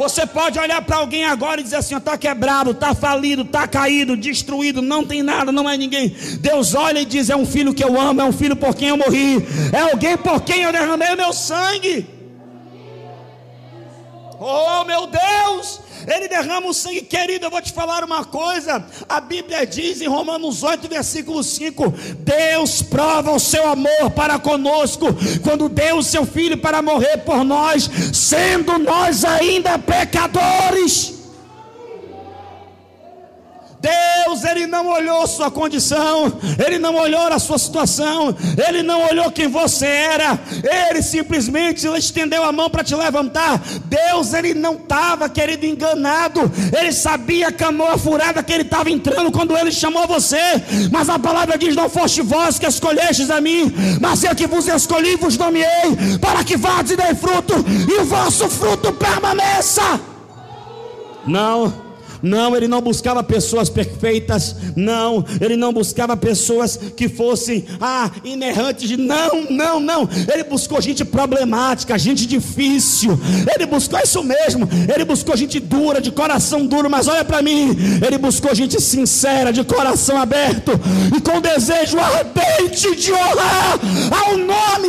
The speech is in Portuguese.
Você pode olhar para alguém agora e dizer assim: está quebrado, está falido, está caído, destruído, não tem nada, não é ninguém. Deus olha e diz: é um filho que eu amo, é um filho por quem eu morri, é alguém por quem eu derramei o meu sangue. Oh meu Deus! Ele derrama o sangue, querido. Eu vou te falar uma coisa. A Bíblia diz em Romanos 8, versículo 5: Deus prova o seu amor para conosco, quando deu o seu filho para morrer por nós, sendo nós ainda pecadores. Deus, Ele não olhou sua condição, Ele não olhou a sua situação, Ele não olhou quem você era, Ele simplesmente estendeu a mão para te levantar. Deus, Ele não estava, querido, enganado, Ele sabia que a mão furada que Ele estava entrando quando Ele chamou você, mas a palavra diz: Não foste vós que escolhestes a mim, mas eu que vos escolhi, vos nomeei, para que vades e dei fruto, e o vosso fruto permaneça. Não. Não, ele não buscava pessoas perfeitas. Não, ele não buscava pessoas que fossem ah, inerrantes. Não, não, não. Ele buscou gente problemática, gente difícil. Ele buscou isso mesmo. Ele buscou gente dura, de coração duro. Mas olha para mim, ele buscou gente sincera, de coração aberto e com desejo ardente de honrar ao nome